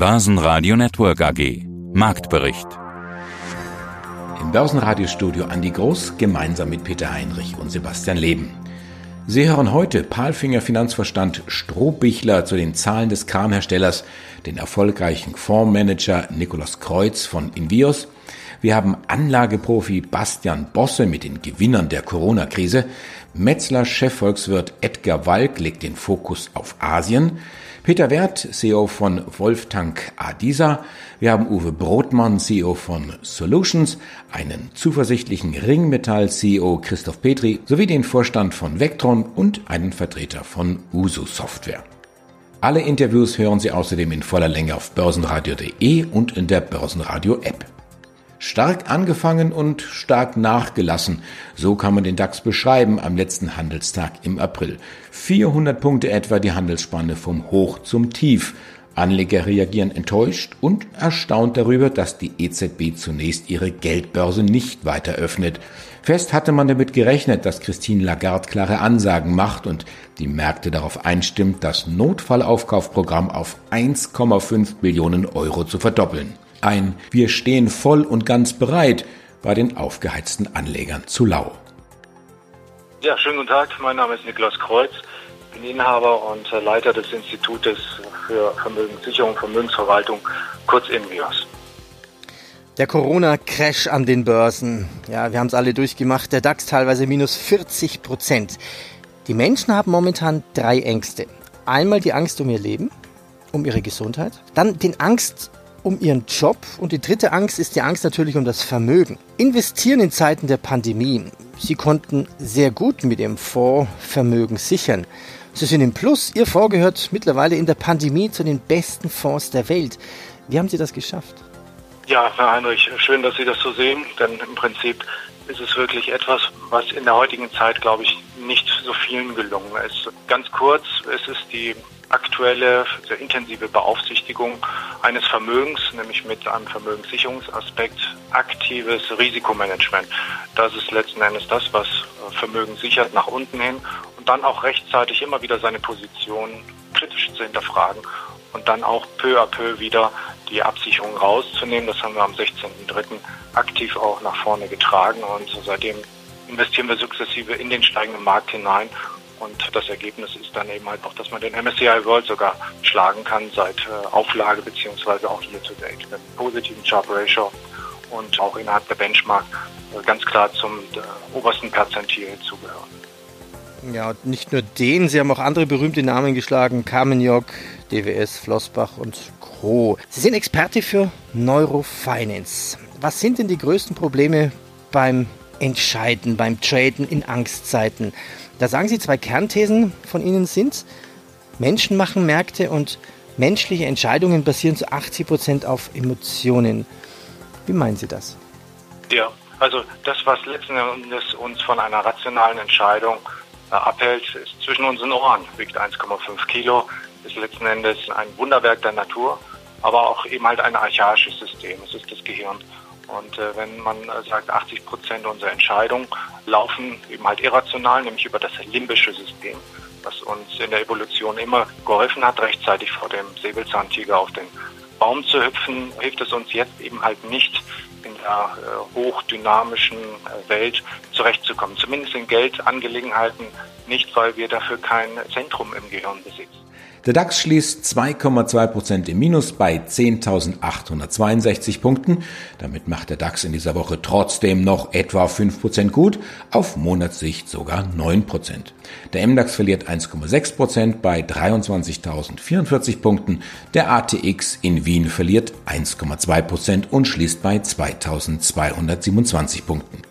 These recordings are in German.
Börsenradio Network AG. Marktbericht. Im Börsenradiostudio Andi Groß gemeinsam mit Peter Heinrich und Sebastian Leben. Sie hören heute Palfinger Finanzverstand Strohbichler zu den Zahlen des Kramherstellers, den erfolgreichen Fondsmanager Nikolaus Kreuz von Invios. Wir haben Anlageprofi Bastian Bosse mit den Gewinnern der Corona-Krise. Metzler Chefvolkswirt Edgar Walk legt den Fokus auf Asien. Peter Wert, CEO von Wolftank Adisa. Wir haben Uwe Brotmann, CEO von Solutions, einen zuversichtlichen Ringmetall-CEO Christoph Petri sowie den Vorstand von Vectron und einen Vertreter von Usu Software. Alle Interviews hören Sie außerdem in voller Länge auf börsenradio.de und in der Börsenradio App. Stark angefangen und stark nachgelassen. So kann man den DAX beschreiben am letzten Handelstag im April. 400 Punkte etwa die Handelsspanne vom Hoch zum Tief. Anleger reagieren enttäuscht und erstaunt darüber, dass die EZB zunächst ihre Geldbörse nicht weiter öffnet. Fest hatte man damit gerechnet, dass Christine Lagarde klare Ansagen macht und die Märkte darauf einstimmt, das Notfallaufkaufprogramm auf 1,5 Billionen Euro zu verdoppeln. Ein Wir stehen voll und ganz bereit war den aufgeheizten Anlegern zu lau. Ja, schönen guten Tag. Mein Name ist Niklas Kreuz. Ich bin Inhaber und Leiter des Institutes für Vermögenssicherung und Vermögensverwaltung, kurz INVIOS. Der Corona-Crash an den Börsen. Ja, wir haben es alle durchgemacht. Der DAX teilweise minus 40 Prozent. Die Menschen haben momentan drei Ängste. Einmal die Angst um ihr Leben, um ihre Gesundheit. Dann den Angst um ihren Job und die dritte Angst ist die Angst natürlich um das Vermögen. Investieren in Zeiten der Pandemie. Sie konnten sehr gut mit ihrem Fonds Vermögen sichern. Sie sind im Plus. Ihr Fonds gehört mittlerweile in der Pandemie zu den besten Fonds der Welt. Wie haben Sie das geschafft? Ja, Herr Heinrich, schön, dass Sie das so sehen, denn im Prinzip ist es wirklich etwas, was in der heutigen Zeit, glaube ich, nicht so vielen gelungen ist. Ganz kurz, es ist die aktuelle, sehr intensive Beaufsichtigung eines Vermögens, nämlich mit einem Vermögenssicherungsaspekt, aktives Risikomanagement. Das ist letzten Endes das, was Vermögen sichert nach unten hin und dann auch rechtzeitig immer wieder seine Position kritisch zu hinterfragen und dann auch peu à peu wieder die Absicherung rauszunehmen. Das haben wir am 16.03. aktiv auch nach vorne getragen und seitdem investieren wir sukzessive in den steigenden Markt hinein und das Ergebnis ist dann eben halt auch, dass man den MSCI World sogar schlagen kann seit äh, Auflage beziehungsweise auch hier zu date mit positiven Sharp Ratio und auch innerhalb der Benchmark äh, ganz klar zum äh, obersten Perzentil zugehören. Ja, und nicht nur den, Sie haben auch andere berühmte Namen geschlagen, Carmenjok, DWS, Flossbach und Co. Sie sind Experte für Neurofinance. Was sind denn die größten Probleme beim Entscheiden, beim Traden in Angstzeiten? Da sagen Sie, zwei Kernthesen von Ihnen sind, Menschen machen Märkte und menschliche Entscheidungen basieren zu 80 Prozent auf Emotionen. Wie meinen Sie das? Ja, also das, was letzten Endes uns von einer rationalen Entscheidung äh, abhält, ist zwischen unseren Ohren, wiegt 1,5 Kilo, ist letzten Endes ein Wunderwerk der Natur, aber auch eben halt ein archaisches System. Es ist das Gehirn. Und äh, wenn man äh, sagt, 80 Prozent unserer Entscheidungen laufen eben halt irrational, nämlich über das limbische System, was uns in der Evolution immer geholfen hat, rechtzeitig vor dem Säbelzahntiger auf den Baum zu hüpfen, hilft es uns jetzt eben halt nicht in der äh, hochdynamischen äh, Welt zurechtzukommen. Zumindest in Geldangelegenheiten nicht, weil wir dafür kein Zentrum im Gehirn besitzen. Der DAX schließt 2,2 Prozent im Minus bei 10.862 Punkten. Damit macht der DAX in dieser Woche trotzdem noch etwa 5 Prozent gut, auf Monatssicht sogar 9 Prozent. Der MDAX verliert 1,6 Prozent bei 23.044 Punkten. Der ATX in Wien verliert 1,2 Prozent und schließt bei 2.227 Punkten.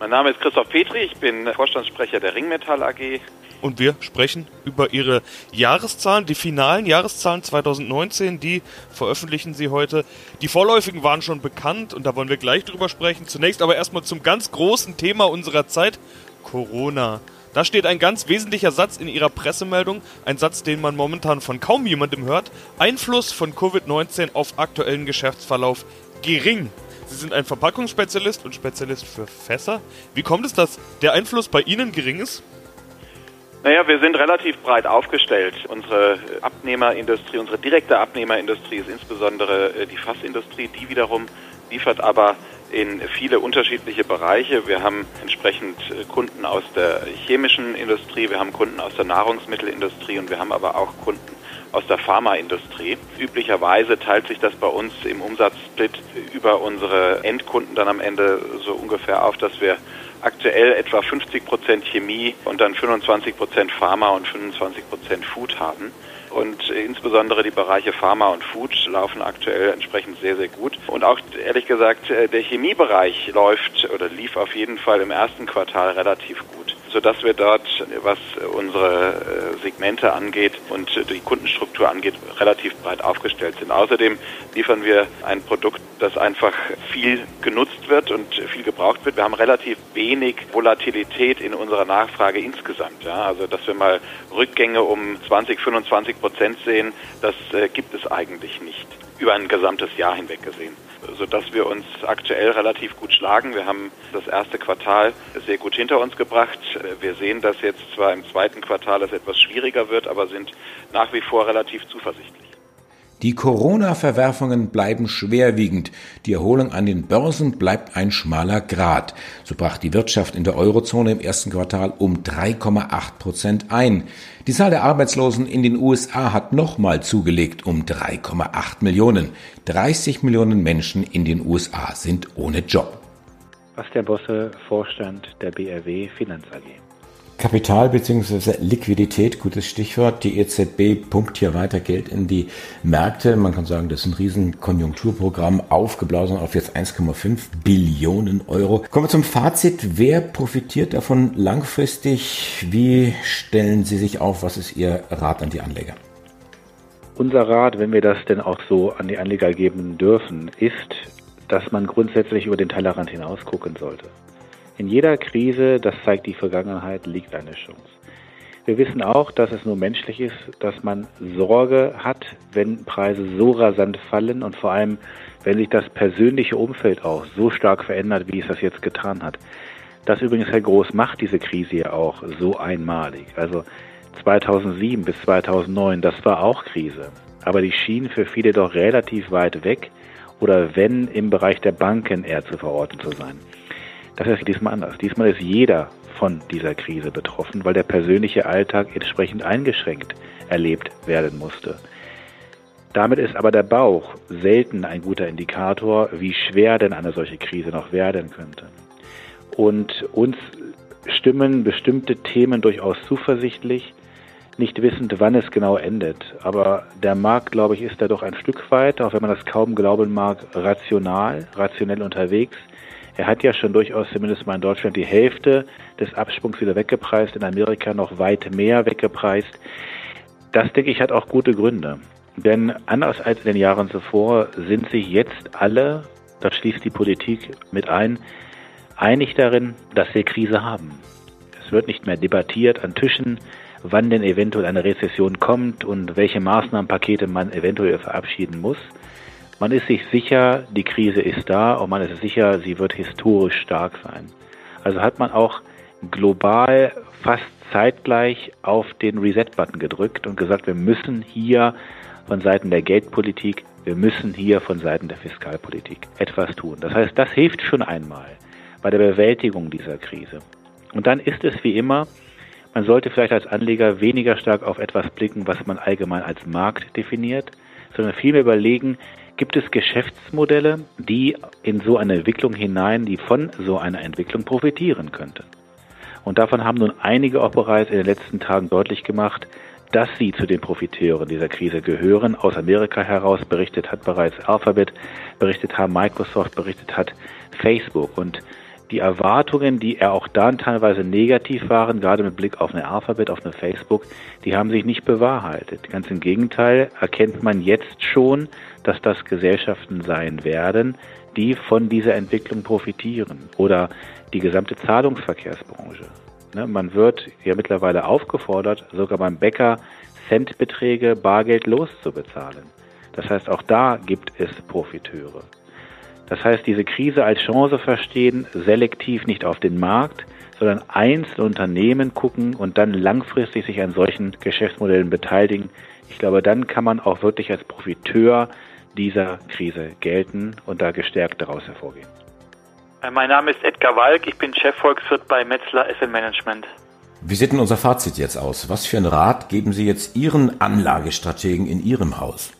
Mein Name ist Christoph Petri, ich bin Vorstandssprecher der Ringmetall AG und wir sprechen über ihre Jahreszahlen, die finalen Jahreszahlen 2019, die veröffentlichen sie heute. Die vorläufigen waren schon bekannt und da wollen wir gleich drüber sprechen. Zunächst aber erstmal zum ganz großen Thema unserer Zeit, Corona. Da steht ein ganz wesentlicher Satz in Ihrer Pressemeldung, ein Satz, den man momentan von kaum jemandem hört. Einfluss von Covid-19 auf aktuellen Geschäftsverlauf gering. Sie sind ein Verpackungsspezialist und Spezialist für Fässer. Wie kommt es, dass der Einfluss bei Ihnen gering ist? Naja, wir sind relativ breit aufgestellt. Unsere Abnehmerindustrie, unsere direkte Abnehmerindustrie ist insbesondere äh, die Fassindustrie. Die wiederum liefert aber in viele unterschiedliche Bereiche. Wir haben entsprechend äh, Kunden aus der chemischen Industrie, wir haben Kunden aus der Nahrungsmittelindustrie und wir haben aber auch Kunden aus der Pharmaindustrie. Üblicherweise teilt sich das bei uns im Umsatzsplit über unsere Endkunden dann am Ende so ungefähr auf, dass wir aktuell etwa 50 Prozent Chemie und dann 25 Prozent Pharma und 25 Prozent Food haben. Und insbesondere die Bereiche Pharma und Food laufen aktuell entsprechend sehr, sehr gut. Und auch ehrlich gesagt, äh, der Chemiebereich läuft oder lief auf jeden Fall im ersten Quartal relativ gut sodass wir dort, was unsere äh, Segmente angeht und die Kundenstruktur angeht, relativ breit aufgestellt sind. Außerdem liefern wir ein Produkt, das einfach viel genutzt wird und viel gebraucht wird. Wir haben relativ wenig Volatilität in unserer Nachfrage insgesamt. Ja? Also, dass wir mal Rückgänge um 20, 25 Prozent sehen, das äh, gibt es eigentlich nicht über ein gesamtes Jahr hinweg gesehen sodass wir uns aktuell relativ gut schlagen. Wir haben das erste Quartal sehr gut hinter uns gebracht. Wir sehen, dass jetzt zwar im zweiten Quartal es etwas schwieriger wird, aber sind nach wie vor relativ zuversichtlich. Die Corona-Verwerfungen bleiben schwerwiegend. Die Erholung an den Börsen bleibt ein schmaler Grat. So brach die Wirtschaft in der Eurozone im ersten Quartal um 3,8 Prozent ein. Die Zahl der Arbeitslosen in den USA hat nochmal zugelegt um 3,8 Millionen. 30 Millionen Menschen in den USA sind ohne Job. Bastian Bosse, Vorstand der BRW Finanz AG. Kapital bzw. Liquidität, gutes Stichwort. Die EZB pumpt hier weiter Geld in die Märkte. Man kann sagen, das ist ein riesen Konjunkturprogramm, aufgeblasen auf jetzt 1,5 Billionen Euro. Kommen wir zum Fazit. Wer profitiert davon langfristig? Wie stellen Sie sich auf? Was ist Ihr Rat an die Anleger? Unser Rat, wenn wir das denn auch so an die Anleger geben dürfen, ist, dass man grundsätzlich über den Tellerrand hinaus gucken sollte. In jeder Krise, das zeigt die Vergangenheit, liegt eine Chance. Wir wissen auch, dass es nur menschlich ist, dass man Sorge hat, wenn Preise so rasant fallen und vor allem, wenn sich das persönliche Umfeld auch so stark verändert, wie es das jetzt getan hat. Das übrigens, Herr Groß, macht diese Krise ja auch so einmalig. Also 2007 bis 2009, das war auch Krise. Aber die schien für viele doch relativ weit weg oder wenn im Bereich der Banken eher zu verorten zu sein. Das ist diesmal anders. Diesmal ist jeder von dieser Krise betroffen, weil der persönliche Alltag entsprechend eingeschränkt erlebt werden musste. Damit ist aber der Bauch selten ein guter Indikator, wie schwer denn eine solche Krise noch werden könnte. Und uns stimmen bestimmte Themen durchaus zuversichtlich, nicht wissend, wann es genau endet. Aber der Markt, glaube ich, ist da doch ein Stück weit, auch wenn man das kaum glauben mag, rational, rationell unterwegs. Er hat ja schon durchaus zumindest mal in Deutschland die Hälfte des Absprungs wieder weggepreist, in Amerika noch weit mehr weggepreist. Das, denke ich, hat auch gute Gründe. Denn anders als in den Jahren zuvor sind sich jetzt alle, das schließt die Politik mit ein, einig darin, dass wir Krise haben. Es wird nicht mehr debattiert an Tischen, wann denn eventuell eine Rezession kommt und welche Maßnahmenpakete man eventuell verabschieden muss, man ist sich sicher, die Krise ist da und man ist sicher, sie wird historisch stark sein. Also hat man auch global fast zeitgleich auf den Reset-Button gedrückt und gesagt, wir müssen hier von Seiten der Geldpolitik, wir müssen hier von Seiten der Fiskalpolitik etwas tun. Das heißt, das hilft schon einmal bei der Bewältigung dieser Krise. Und dann ist es wie immer, man sollte vielleicht als Anleger weniger stark auf etwas blicken, was man allgemein als Markt definiert, sondern vielmehr überlegen, gibt es Geschäftsmodelle, die in so eine Entwicklung hinein, die von so einer Entwicklung profitieren könnten. Und davon haben nun einige auch bereits in den letzten Tagen deutlich gemacht, dass sie zu den Profiteuren dieser Krise gehören. Aus Amerika heraus berichtet hat bereits Alphabet, berichtet hat Microsoft, berichtet hat Facebook. Und die Erwartungen, die er auch dann teilweise negativ waren, gerade mit Blick auf eine Alphabet, auf eine Facebook, die haben sich nicht bewahrheitet. Ganz im Gegenteil erkennt man jetzt schon, dass das Gesellschaften sein werden, die von dieser Entwicklung profitieren oder die gesamte Zahlungsverkehrsbranche. Ne, man wird ja mittlerweile aufgefordert, sogar beim Bäcker Centbeträge bargeldlos zu bezahlen. Das heißt, auch da gibt es Profiteure. Das heißt, diese Krise als Chance verstehen, selektiv nicht auf den Markt, sondern einzelne Unternehmen gucken und dann langfristig sich an solchen Geschäftsmodellen beteiligen. Ich glaube, dann kann man auch wirklich als Profiteur dieser Krise gelten und da gestärkt daraus hervorgehen. Äh, mein Name ist Edgar Walk, ich bin Chefvolkswirt bei Metzler Asset Management. Wie sieht denn unser Fazit jetzt aus? Was für einen Rat geben Sie jetzt Ihren Anlagestrategen in Ihrem Haus?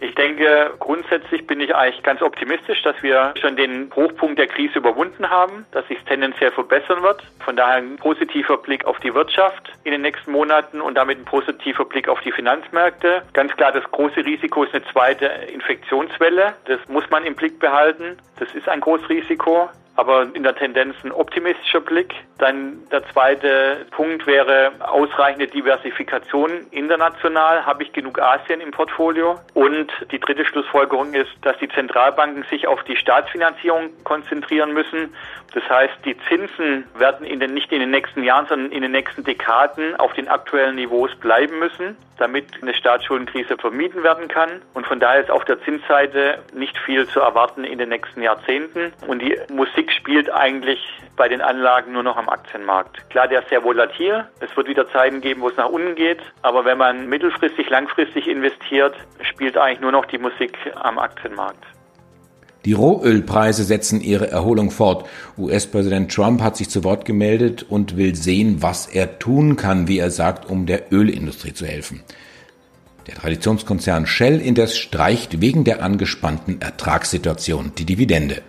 Ich denke, grundsätzlich bin ich eigentlich ganz optimistisch, dass wir schon den Hochpunkt der Krise überwunden haben, dass sich tendenziell verbessern wird. Von daher ein positiver Blick auf die Wirtschaft in den nächsten Monaten und damit ein positiver Blick auf die Finanzmärkte. Ganz klar, das große Risiko ist eine zweite Infektionswelle. Das muss man im Blick behalten. Das ist ein großes Risiko aber in der Tendenz ein optimistischer Blick. Dann der zweite Punkt wäre ausreichende Diversifikation international. Habe ich genug Asien im Portfolio? Und die dritte Schlussfolgerung ist, dass die Zentralbanken sich auf die Staatsfinanzierung konzentrieren müssen. Das heißt, die Zinsen werden in den, nicht in den nächsten Jahren, sondern in den nächsten Dekaden auf den aktuellen Niveaus bleiben müssen, damit eine Staatsschuldenkrise vermieden werden kann. Und von daher ist auf der Zinsseite nicht viel zu erwarten in den nächsten Jahrzehnten. Und die Musik spielt eigentlich bei den Anlagen nur noch am Aktienmarkt. Klar, der ist sehr volatil. Es wird wieder Zeiten geben, wo es nach unten geht. Aber wenn man mittelfristig, langfristig investiert, spielt eigentlich nur noch die Musik am Aktienmarkt. Die Rohölpreise setzen ihre Erholung fort. US-Präsident Trump hat sich zu Wort gemeldet und will sehen, was er tun kann, wie er sagt, um der Ölindustrie zu helfen. Der Traditionskonzern Shell indes streicht wegen der angespannten Ertragssituation die Dividende.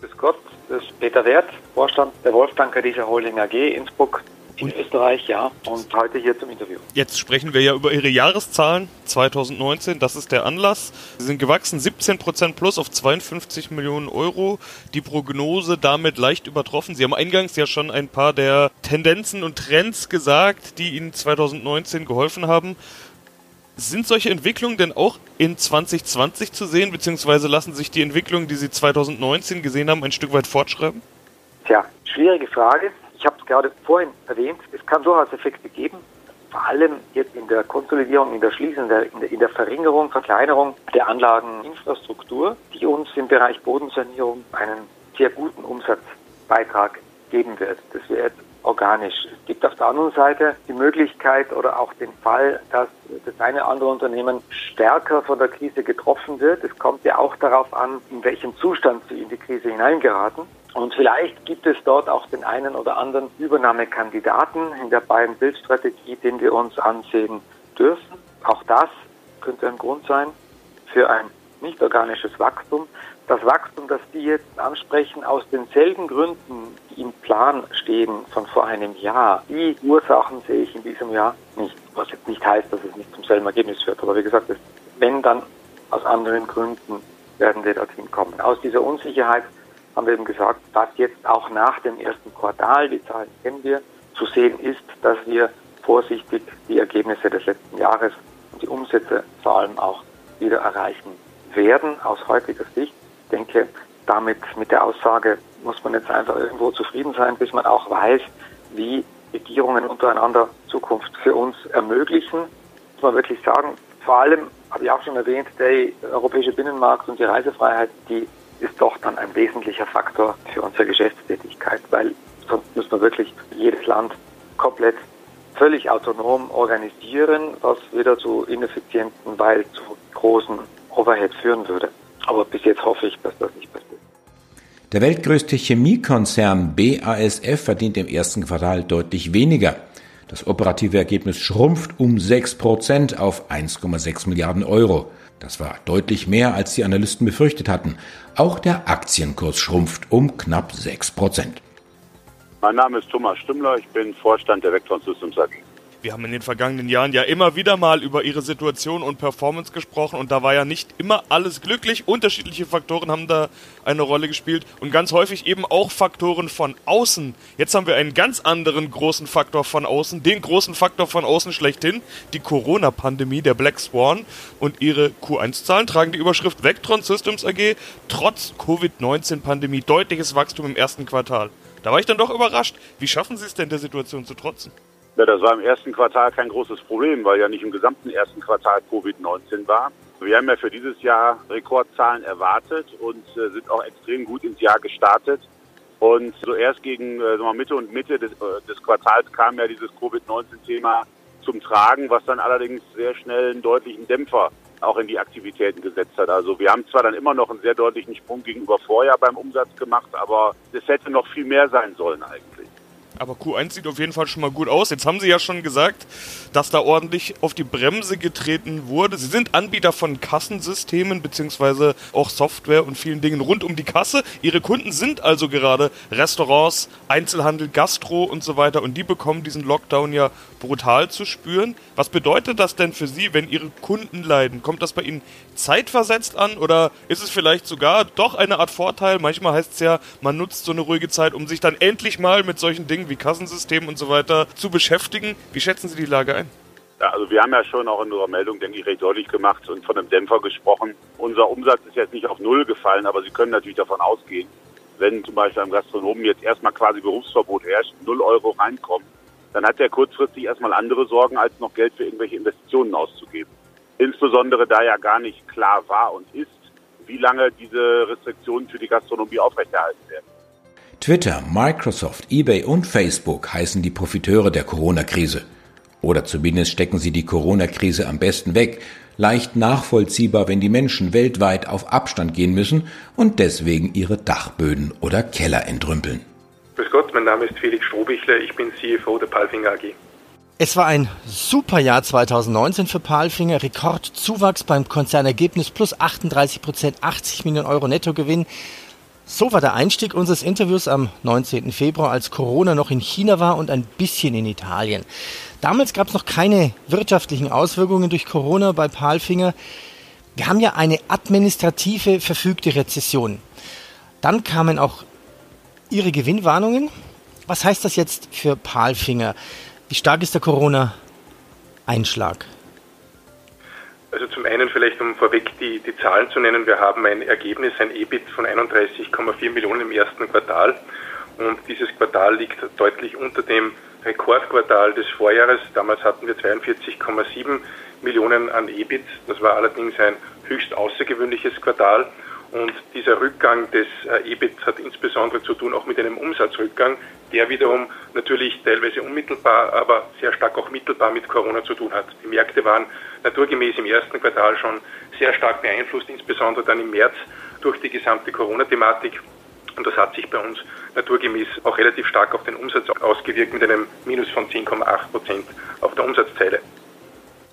Grüß Gott, das ist Peter Wert, Vorstand der Wolftanker dieser Holding AG Innsbruck in Österreich, ja, und heute hier zum Interview. Jetzt sprechen wir ja über Ihre Jahreszahlen 2019, das ist der Anlass. Sie sind gewachsen 17% plus auf 52 Millionen Euro. Die Prognose damit leicht übertroffen. Sie haben eingangs ja schon ein paar der Tendenzen und Trends gesagt, die Ihnen 2019 geholfen haben. Sind solche Entwicklungen denn auch in 2020 zu sehen, beziehungsweise lassen sich die Entwicklungen, die Sie 2019 gesehen haben, ein Stück weit fortschreiben? Tja, schwierige Frage ich habe es gerade vorhin erwähnt, es kann durchaus Effekte geben, vor allem jetzt in der Konsolidierung, in der Schließung, in der, in der Verringerung, Verkleinerung der Anlageninfrastruktur, die uns im Bereich Bodensanierung einen sehr guten Umsatzbeitrag geben wird. Das wird organisch. Es gibt auf der anderen Seite die Möglichkeit oder auch den Fall, dass das eine oder andere Unternehmen stärker von der Krise getroffen wird. Es kommt ja auch darauf an, in welchem Zustand sie in die Krise hineingeraten. Und vielleicht gibt es dort auch den einen oder anderen Übernahmekandidaten in der beiden Bildstrategie, den wir uns ansehen dürfen. Auch das könnte ein Grund sein für ein nicht organisches Wachstum. Das Wachstum, das die jetzt ansprechen, aus denselben Gründen, die im Plan stehen von vor einem Jahr, die Ursachen sehe ich in diesem Jahr nicht. Was jetzt nicht heißt, dass es nicht zum selben Ergebnis führt. Aber wie gesagt, wenn dann aus anderen Gründen werden wir dorthin kommen. Aus dieser Unsicherheit haben wir eben gesagt, dass jetzt auch nach dem ersten Quartal, die Zahlen kennen wir, zu sehen ist, dass wir vorsichtig die Ergebnisse des letzten Jahres und die Umsätze vor allem auch wieder erreichen werden aus heutiger Sicht. Denke, damit mit der Aussage muss man jetzt einfach irgendwo zufrieden sein, bis man auch weiß, wie Regierungen untereinander Zukunft für uns ermöglichen. Muss man wirklich sagen, vor allem, habe ich auch schon erwähnt, der europäische Binnenmarkt und die Reisefreiheit, die ist doch dann ein wesentlicher Faktor für unsere Geschäftstätigkeit, weil sonst muss man wirklich jedes Land komplett völlig autonom organisieren, was wieder zu ineffizienten, weil zu großen Overhead führen würde. Aber bis jetzt hoffe ich, dass das nicht passiert. Der weltgrößte Chemiekonzern BASF verdient im ersten Quartal deutlich weniger. Das operative Ergebnis schrumpft um 6 Prozent auf 1,6 Milliarden Euro. Das war deutlich mehr, als die Analysten befürchtet hatten. Auch der Aktienkurs schrumpft um knapp 6 Prozent. Mein Name ist Thomas Stümmler, ich bin Vorstand der Vectron Systems AG. Wir haben in den vergangenen Jahren ja immer wieder mal über ihre Situation und Performance gesprochen und da war ja nicht immer alles glücklich. Unterschiedliche Faktoren haben da eine Rolle gespielt und ganz häufig eben auch Faktoren von außen. Jetzt haben wir einen ganz anderen großen Faktor von außen, den großen Faktor von außen schlechthin, die Corona-Pandemie, der Black Swan und ihre Q1-Zahlen tragen die Überschrift Vectron Systems AG trotz Covid-19-Pandemie deutliches Wachstum im ersten Quartal. Da war ich dann doch überrascht. Wie schaffen Sie es denn der Situation zu trotzen? Ja, das war im ersten Quartal kein großes Problem, weil ja nicht im gesamten ersten Quartal Covid-19 war. Wir haben ja für dieses Jahr Rekordzahlen erwartet und äh, sind auch extrem gut ins Jahr gestartet. Und so erst gegen äh, Mitte und Mitte des, äh, des Quartals kam ja dieses Covid-19-Thema zum Tragen, was dann allerdings sehr schnell einen deutlichen Dämpfer auch in die Aktivitäten gesetzt hat. Also wir haben zwar dann immer noch einen sehr deutlichen Sprung gegenüber Vorjahr beim Umsatz gemacht, aber es hätte noch viel mehr sein sollen eigentlich. Aber Q1 sieht auf jeden Fall schon mal gut aus. Jetzt haben Sie ja schon gesagt, dass da ordentlich auf die Bremse getreten wurde. Sie sind Anbieter von Kassensystemen beziehungsweise auch Software und vielen Dingen rund um die Kasse. Ihre Kunden sind also gerade Restaurants, Einzelhandel, Gastro und so weiter und die bekommen diesen Lockdown ja brutal zu spüren. Was bedeutet das denn für Sie, wenn Ihre Kunden leiden? Kommt das bei Ihnen zeitversetzt an oder ist es vielleicht sogar doch eine Art Vorteil? Manchmal heißt es ja, man nutzt so eine ruhige Zeit, um sich dann endlich mal mit solchen Dingen wie Kassensystemen und so weiter zu beschäftigen. Wie schätzen Sie die Lage ein? Ja, also wir haben ja schon auch in unserer Meldung, denke ich, recht deutlich gemacht und von einem Dämpfer gesprochen. Unser Umsatz ist jetzt nicht auf Null gefallen, aber Sie können natürlich davon ausgehen, wenn zum Beispiel am Gastronomen jetzt erstmal quasi Berufsverbot herrscht, 0 Euro reinkommen, dann hat er kurzfristig erstmal andere Sorgen, als noch Geld für irgendwelche Investitionen auszugeben. Insbesondere da ja gar nicht klar war und ist, wie lange diese Restriktionen für die Gastronomie aufrechterhalten werden. Twitter, Microsoft, eBay und Facebook heißen die Profiteure der Corona-Krise. Oder zumindest stecken sie die Corona-Krise am besten weg. Leicht nachvollziehbar, wenn die Menschen weltweit auf Abstand gehen müssen und deswegen ihre Dachböden oder Keller entrümpeln. Grüß Gott, mein Name ist Felix Strohbichler, ich bin CFO der Palfinger AG. Es war ein super Jahr 2019 für Palfinger. Rekordzuwachs beim Konzernergebnis plus 38 Prozent, 80 Millionen Euro Nettogewinn. So war der Einstieg unseres Interviews am 19. Februar, als Corona noch in China war und ein bisschen in Italien. Damals gab es noch keine wirtschaftlichen Auswirkungen durch Corona bei Palfinger. Wir haben ja eine administrative verfügte Rezession. Dann kamen auch Ihre Gewinnwarnungen. Was heißt das jetzt für Palfinger? Wie stark ist der Corona-Einschlag? Also zum einen vielleicht, um vorweg die, die Zahlen zu nennen, wir haben ein Ergebnis, ein EBIT von 31,4 Millionen im ersten Quartal und dieses Quartal liegt deutlich unter dem Rekordquartal des Vorjahres. Damals hatten wir 42,7 Millionen an EBIT. Das war allerdings ein höchst außergewöhnliches Quartal und dieser Rückgang des äh, EBIT hat insbesondere zu tun auch mit einem Umsatzrückgang, der wiederum natürlich teilweise unmittelbar, aber sehr stark auch mittelbar mit Corona zu tun hat. Die Märkte waren naturgemäß im ersten Quartal schon sehr stark beeinflusst, insbesondere dann im März durch die gesamte Corona-Thematik. Und das hat sich bei uns naturgemäß auch relativ stark auf den Umsatz ausgewirkt mit einem Minus von 10,8 Prozent auf der Umsatzzeile.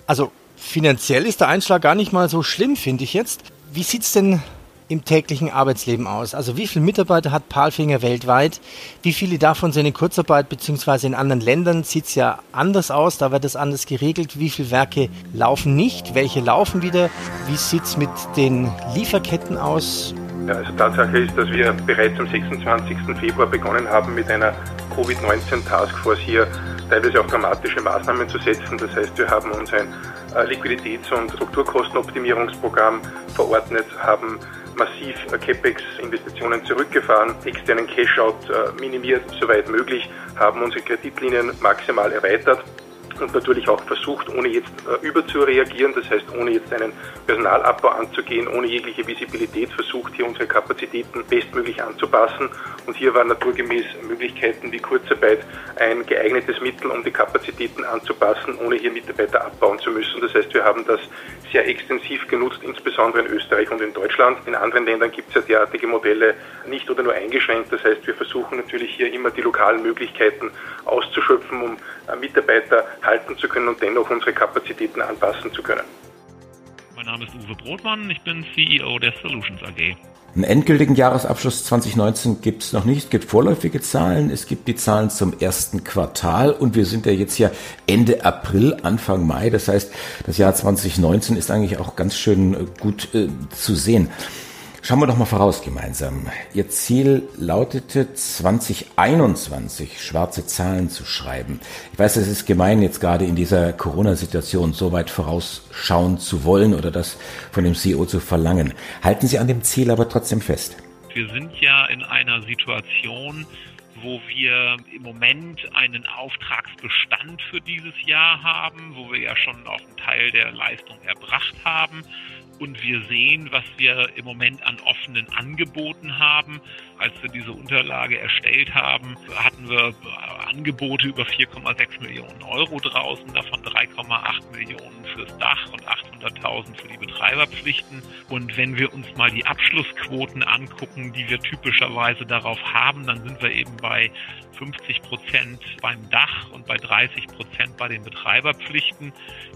Also finanziell ist der Einschlag gar nicht mal so schlimm, finde ich jetzt. Wie sieht es denn im täglichen Arbeitsleben aus? Also wie viele Mitarbeiter hat Palfinger weltweit? Wie viele davon sind in Kurzarbeit beziehungsweise in anderen Ländern? Sieht es ja anders aus, da wird es anders geregelt. Wie viele Werke laufen nicht? Welche laufen wieder? Wie sieht es mit den Lieferketten aus? Ja, also Tatsache ist, dass wir bereits am 26. Februar begonnen haben mit einer Covid-19-Taskforce hier teilweise auch dramatische Maßnahmen zu setzen. Das heißt, wir haben uns ein äh, Liquiditäts- und Strukturkostenoptimierungsprogramm verordnet, haben massiv CapEx-Investitionen zurückgefahren, externen Cash-out äh, minimiert, soweit möglich, haben unsere Kreditlinien maximal erweitert und natürlich auch versucht, ohne jetzt äh, überzureagieren, das heißt ohne jetzt einen Personalabbau anzugehen, ohne jegliche Visibilität versucht, hier unsere Kapazitäten bestmöglich anzupassen. Und hier waren naturgemäß Möglichkeiten wie Kurzarbeit ein geeignetes Mittel, um die Kapazitäten anzupassen, ohne hier Mitarbeiter abbauen zu müssen. Das heißt, wir haben das sehr extensiv genutzt, insbesondere in Österreich und in Deutschland. In anderen Ländern gibt es ja derartige Modelle nicht oder nur eingeschränkt. Das heißt, wir versuchen natürlich hier immer die lokalen Möglichkeiten auszuschöpfen, um äh, Mitarbeiter halten zu können und dennoch unsere Kapazitäten anpassen zu können. Mein Name ist Uwe Brotmann, ich bin CEO der Solutions AG. Einen endgültigen Jahresabschluss 2019 gibt es noch nicht. Es gibt vorläufige Zahlen, es gibt die Zahlen zum ersten Quartal und wir sind ja jetzt ja Ende April, Anfang Mai. Das heißt, das Jahr 2019 ist eigentlich auch ganz schön äh, gut äh, zu sehen. Schauen wir doch mal voraus gemeinsam. Ihr Ziel lautete 2021 schwarze Zahlen zu schreiben. Ich weiß, es ist gemein, jetzt gerade in dieser Corona-Situation so weit vorausschauen zu wollen oder das von dem CEO zu verlangen. Halten Sie an dem Ziel aber trotzdem fest. Wir sind ja in einer Situation, wo wir im Moment einen Auftragsbestand für dieses Jahr haben, wo wir ja schon auch einen Teil der Leistung erbracht haben und wir sehen, was wir im Moment an offenen Angeboten haben. Als wir diese Unterlage erstellt haben, hatten wir Angebote über 4,6 Millionen Euro draußen, davon 3,8 Millionen fürs Dach und 800.000 für die Betreiberpflichten. Und wenn wir uns mal die Abschlussquoten angucken, die wir typischerweise darauf haben, dann sind wir eben bei 50 Prozent beim Dach und bei 30 Prozent bei den Betreiberpflichten.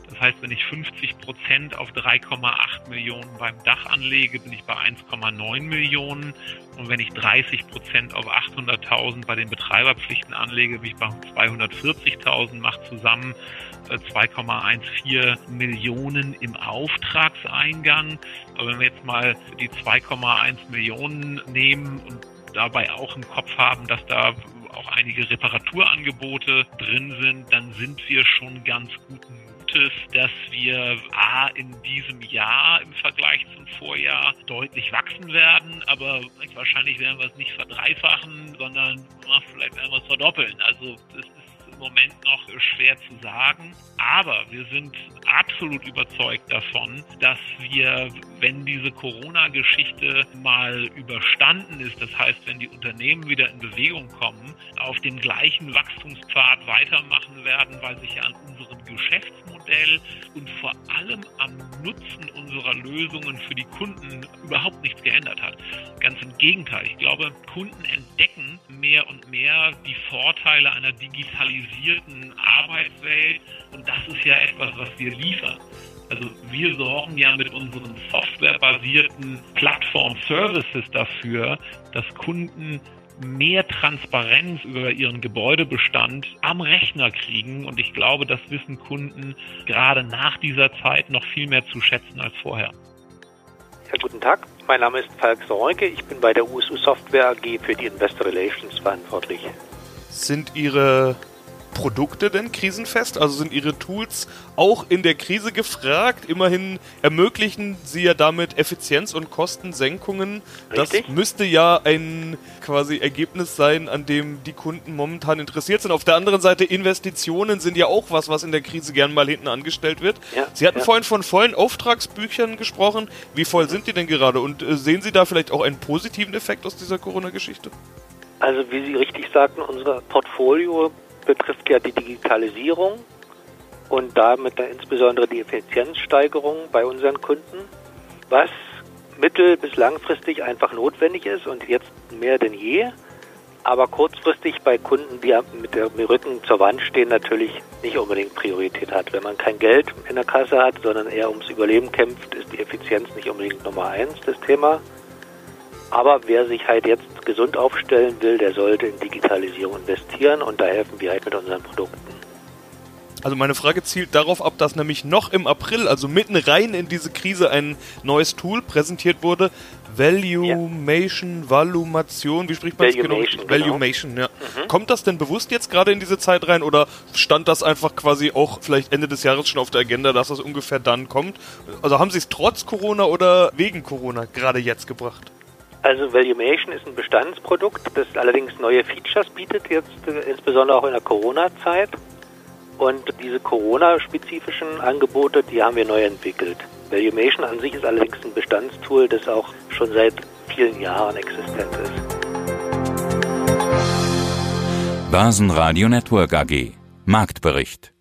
Das heißt, wenn ich 50 Prozent auf 3,8 Millionen beim Dach anlege, bin ich bei 1,9 Millionen. Und wenn ich 30 Prozent auf 800.000 bei den Betreiberpflichten anlege, bin ich bei 240.000, macht zusammen 2,14 äh, Millionen im Auftragseingang. Aber wenn wir jetzt mal die 2,1 Millionen nehmen und dabei auch im Kopf haben, dass da auch einige Reparaturangebote drin sind, dann sind wir schon ganz guten Mutes, dass wir A in diesem Jahr im Vergleich zum Vorjahr deutlich wachsen werden, aber wahrscheinlich werden wir es nicht verdreifachen, sondern vielleicht werden wir es verdoppeln. Also es ist Moment noch schwer zu sagen. Aber wir sind absolut überzeugt davon, dass wir, wenn diese Corona-Geschichte mal überstanden ist, das heißt, wenn die Unternehmen wieder in Bewegung kommen, auf dem gleichen Wachstumspfad weitermachen werden, weil sich ja an unserem Geschäftsmodell und vor allem am Nutzen unserer Lösungen für die Kunden überhaupt nichts geändert hat. Ganz im Gegenteil. Ich glaube, Kunden entdecken mehr und mehr die Vorteile einer digitalisierten Arbeitswelt und das ist ja etwas, was wir liefern. Also wir sorgen ja mit unseren softwarebasierten Plattform-Services dafür, dass Kunden mehr Transparenz über ihren Gebäudebestand am Rechner kriegen. Und ich glaube, das wissen Kunden gerade nach dieser Zeit noch viel mehr zu schätzen als vorher. Ja, guten Tag. Mein Name ist Falk Sorge. Ich bin bei der USU Software AG für die Investor Relations verantwortlich. Sind Ihre Produkte denn krisenfest? Also sind Ihre Tools auch in der Krise gefragt? Immerhin ermöglichen Sie ja damit Effizienz- und Kostensenkungen. Richtig? Das müsste ja ein quasi Ergebnis sein, an dem die Kunden momentan interessiert sind. Auf der anderen Seite, Investitionen sind ja auch was, was in der Krise gern mal hinten angestellt wird. Ja, Sie hatten ja. vorhin von vollen Auftragsbüchern gesprochen. Wie voll sind die denn gerade? Und äh, sehen Sie da vielleicht auch einen positiven Effekt aus dieser Corona-Geschichte? Also wie Sie richtig sagten, unser Portfolio betrifft ja die Digitalisierung und damit insbesondere die Effizienzsteigerung bei unseren Kunden, was mittel- bis langfristig einfach notwendig ist und jetzt mehr denn je, aber kurzfristig bei Kunden, die mit dem Rücken zur Wand stehen, natürlich nicht unbedingt Priorität hat. Wenn man kein Geld in der Kasse hat, sondern eher ums Überleben kämpft, ist die Effizienz nicht unbedingt Nummer eins das Thema. Aber wer sich halt jetzt gesund aufstellen will, der sollte in Digitalisierung investieren und da helfen wir halt mit unseren Produkten. Also meine Frage zielt darauf ab, dass nämlich noch im April, also mitten rein in diese Krise, ein neues Tool präsentiert wurde. Valuation, ja. Valumation, wie spricht man das genau? genau? Valuation, ja. Mhm. Kommt das denn bewusst jetzt gerade in diese Zeit rein oder stand das einfach quasi auch vielleicht Ende des Jahres schon auf der Agenda, dass das ungefähr dann kommt? Also haben Sie es trotz Corona oder wegen Corona gerade jetzt gebracht? Also Valuation ist ein Bestandsprodukt, das allerdings neue Features bietet, jetzt äh, insbesondere auch in der Corona-Zeit. Und diese Corona-spezifischen Angebote, die haben wir neu entwickelt. Valuation an sich ist allerdings ein Bestandstool, das auch schon seit vielen Jahren existent ist. Basen Radio Network AG Marktbericht